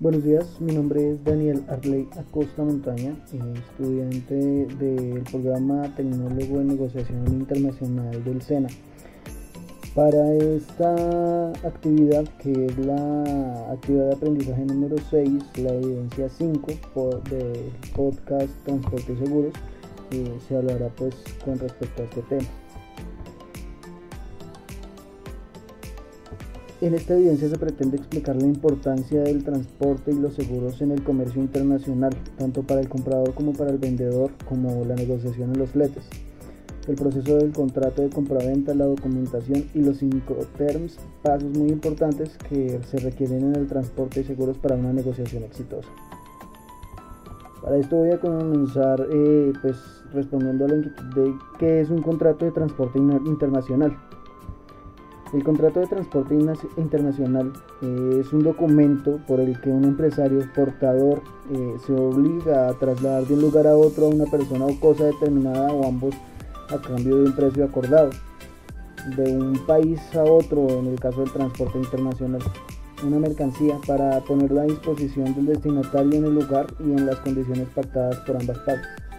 Buenos días, mi nombre es Daniel Arley Acosta Montaña, eh, estudiante del programa Tecnólogo en Negociación Internacional del SENA. Para esta actividad, que es la actividad de aprendizaje número 6, la evidencia 5 del podcast Transporte y Seguros, eh, se hablará pues con respecto a este tema. En esta evidencia se pretende explicar la importancia del transporte y los seguros en el comercio internacional, tanto para el comprador como para el vendedor, como la negociación en los fletes, el proceso del contrato de compraventa, la documentación y los cinco terms, pasos muy importantes que se requieren en el transporte y seguros para una negociación exitosa. Para esto voy a comenzar eh, pues, respondiendo a la inquietud de qué es un contrato de transporte internacional. El contrato de transporte internacional eh, es un documento por el que un empresario exportador eh, se obliga a trasladar de un lugar a otro a una persona o cosa determinada o ambos a cambio de un precio acordado. De un país a otro, en el caso del transporte internacional, una mercancía para ponerla a disposición del destinatario en el lugar y en las condiciones pactadas por ambas partes.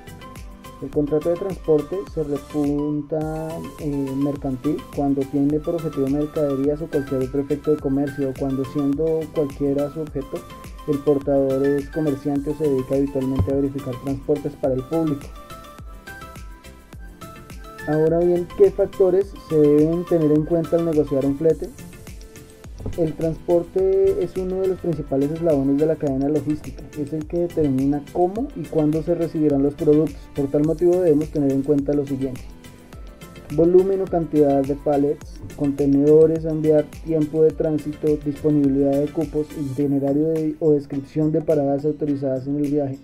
El contrato de transporte se repunta eh, mercantil cuando tiene por objetivo mercaderías o cualquier otro efecto de comercio cuando siendo cualquiera su objeto, el portador es comerciante o se dedica habitualmente a verificar transportes para el público. Ahora bien, ¿qué factores se deben tener en cuenta al negociar un flete? El transporte es uno de los principales eslabones de la cadena logística. Es el que determina cómo y cuándo se recibirán los productos. Por tal motivo debemos tener en cuenta lo siguiente. Volumen o cantidad de pallets, contenedores a enviar, tiempo de tránsito, disponibilidad de cupos, itinerario o descripción de paradas autorizadas en el viaje,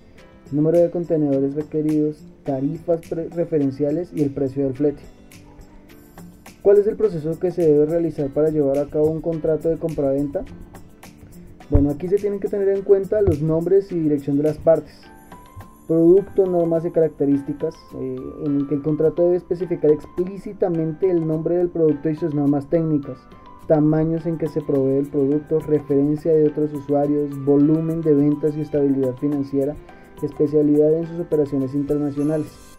número de contenedores requeridos, tarifas referenciales y el precio del flete. ¿Cuál es el proceso que se debe realizar para llevar a cabo un contrato de compraventa? Bueno, aquí se tienen que tener en cuenta los nombres y dirección de las partes, producto, normas y características, eh, en el que el contrato debe especificar explícitamente el nombre del producto y sus normas técnicas, tamaños en que se provee el producto, referencia de otros usuarios, volumen de ventas y estabilidad financiera, especialidad en sus operaciones internacionales,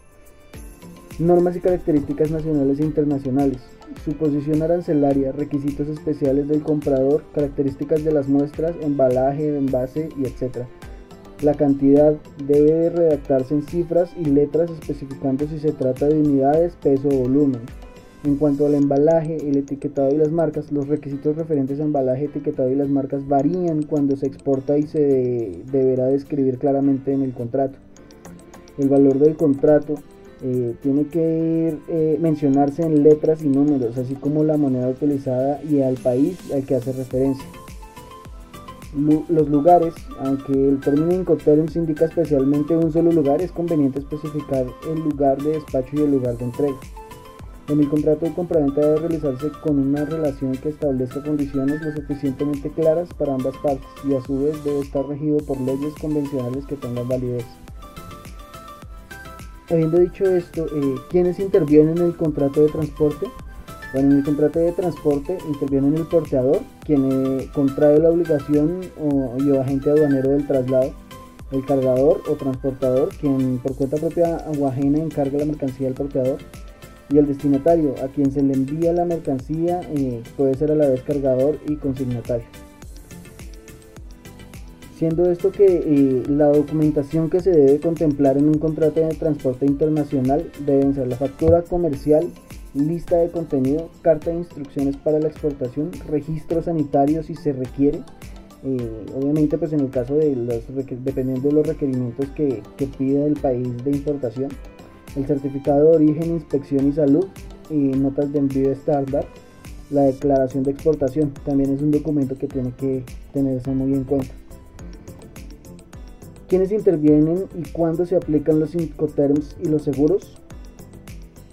normas y características nacionales e internacionales, su posición arancelaria, requisitos especiales del comprador, características de las muestras, embalaje, envase y etc. La cantidad debe redactarse en cifras y letras especificando si se trata de unidades, peso o volumen. En cuanto al embalaje, el etiquetado y las marcas, los requisitos referentes a embalaje, etiquetado y las marcas varían cuando se exporta y se deberá describir claramente en el contrato. El valor del contrato eh, tiene que eh, mencionarse en letras y números, así como la moneda utilizada y al país al que hace referencia. los lugares, aunque el término Incoterms indica especialmente un solo lugar, es conveniente especificar el lugar de despacho y el lugar de entrega. En el contrato de compraventa debe realizarse con una relación que establezca condiciones lo suficientemente claras para ambas partes y a su vez debe estar regido por leyes convencionales que tengan validez. Habiendo dicho esto, eh, ¿quiénes intervienen en el contrato de transporte? Bueno, en el contrato de transporte interviene el porteador, quien eh, contrae la obligación o, o agente aduanero del traslado, el cargador o transportador, quien por cuenta propia o ajena encarga la mercancía al porteador, y el destinatario, a quien se le envía la mercancía, eh, puede ser a la vez cargador y consignatario. Siendo esto que eh, la documentación que se debe contemplar en un contrato de transporte internacional deben ser la factura comercial, lista de contenido, carta de instrucciones para la exportación, registro sanitario si se requiere. Eh, obviamente pues en el caso de los, dependiendo de los requerimientos que, que pida el país de importación, el certificado de origen, inspección y salud, y notas de envío estándar, la declaración de exportación también es un documento que tiene que tenerse muy en cuenta quiénes intervienen y cuándo se aplican los incoterms y los seguros.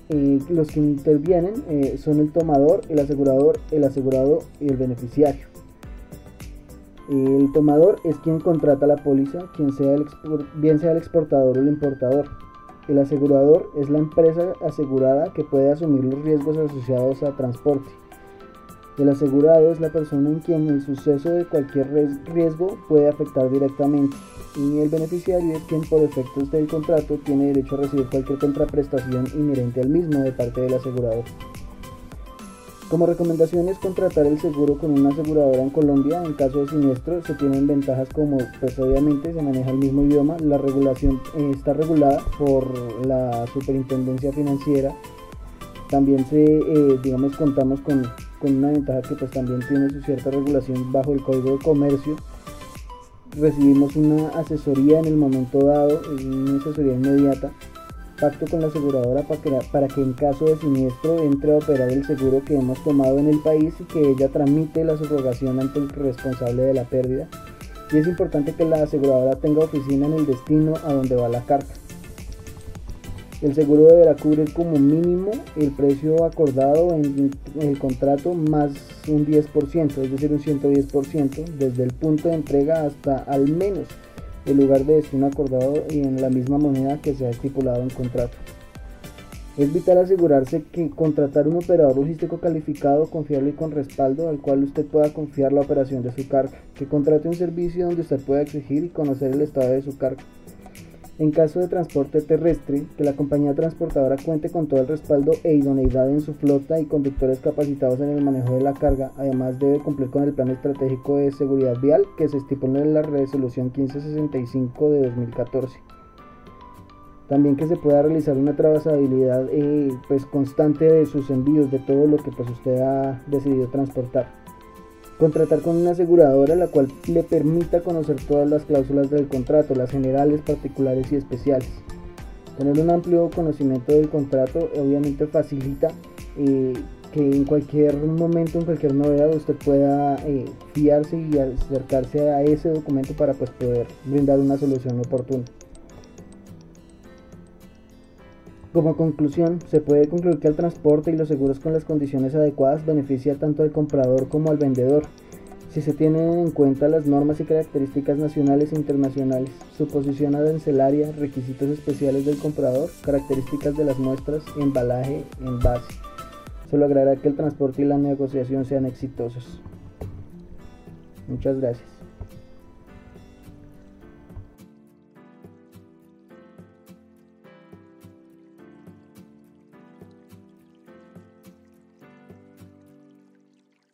Eh, los que intervienen eh, son el tomador, el asegurador, el asegurado y el beneficiario. El tomador es quien contrata la póliza, quien sea el bien sea el exportador o el importador. El asegurador es la empresa asegurada que puede asumir los riesgos asociados a transporte. El asegurado es la persona en quien el suceso de cualquier riesgo puede afectar directamente y el beneficiario es quien por efectos del contrato tiene derecho a recibir cualquier contraprestación inherente al mismo de parte del asegurador. Como recomendación es contratar el seguro con una aseguradora en Colombia. En caso de siniestro se tienen ventajas como pues obviamente se maneja el mismo idioma, la regulación eh, está regulada por la superintendencia financiera. También se, eh, digamos, contamos con, con, una ventaja que pues también tiene su cierta regulación bajo el Código de Comercio. Recibimos una asesoría en el momento dado, una asesoría inmediata pacto con la aseguradora para que, para que en caso de siniestro entre a operar el seguro que hemos tomado en el país y que ella tramite la subrogación ante el responsable de la pérdida. Y es importante que la aseguradora tenga oficina en el destino a donde va la carta. El seguro deberá cubrir como mínimo el precio acordado en el contrato más un 10%, es decir, un 110%, desde el punto de entrega hasta al menos el lugar de destino acordado y en la misma moneda que se ha estipulado en contrato. Es vital asegurarse que contratar un operador logístico calificado, confiable y con respaldo al cual usted pueda confiar la operación de su carga, que contrate un servicio donde usted pueda exigir y conocer el estado de su carga. En caso de transporte terrestre, que la compañía transportadora cuente con todo el respaldo e idoneidad en su flota y conductores capacitados en el manejo de la carga. Además, debe cumplir con el plan estratégico de seguridad vial que se estipula en la resolución 1565 de 2014. También que se pueda realizar una trazabilidad eh, pues, constante de sus envíos, de todo lo que pues, usted ha decidido transportar. Contratar con una aseguradora la cual le permita conocer todas las cláusulas del contrato, las generales, particulares y especiales. Tener un amplio conocimiento del contrato obviamente facilita eh, que en cualquier momento, en cualquier novedad, usted pueda eh, fiarse y acercarse a ese documento para pues, poder brindar una solución oportuna. Como conclusión, se puede concluir que el transporte y los seguros con las condiciones adecuadas beneficia tanto al comprador como al vendedor, si se tienen en cuenta las normas y características nacionales e internacionales, su posición arancelaria, requisitos especiales del comprador, características de las muestras, embalaje, envase. Se logrará que el transporte y la negociación sean exitosos. Muchas gracias.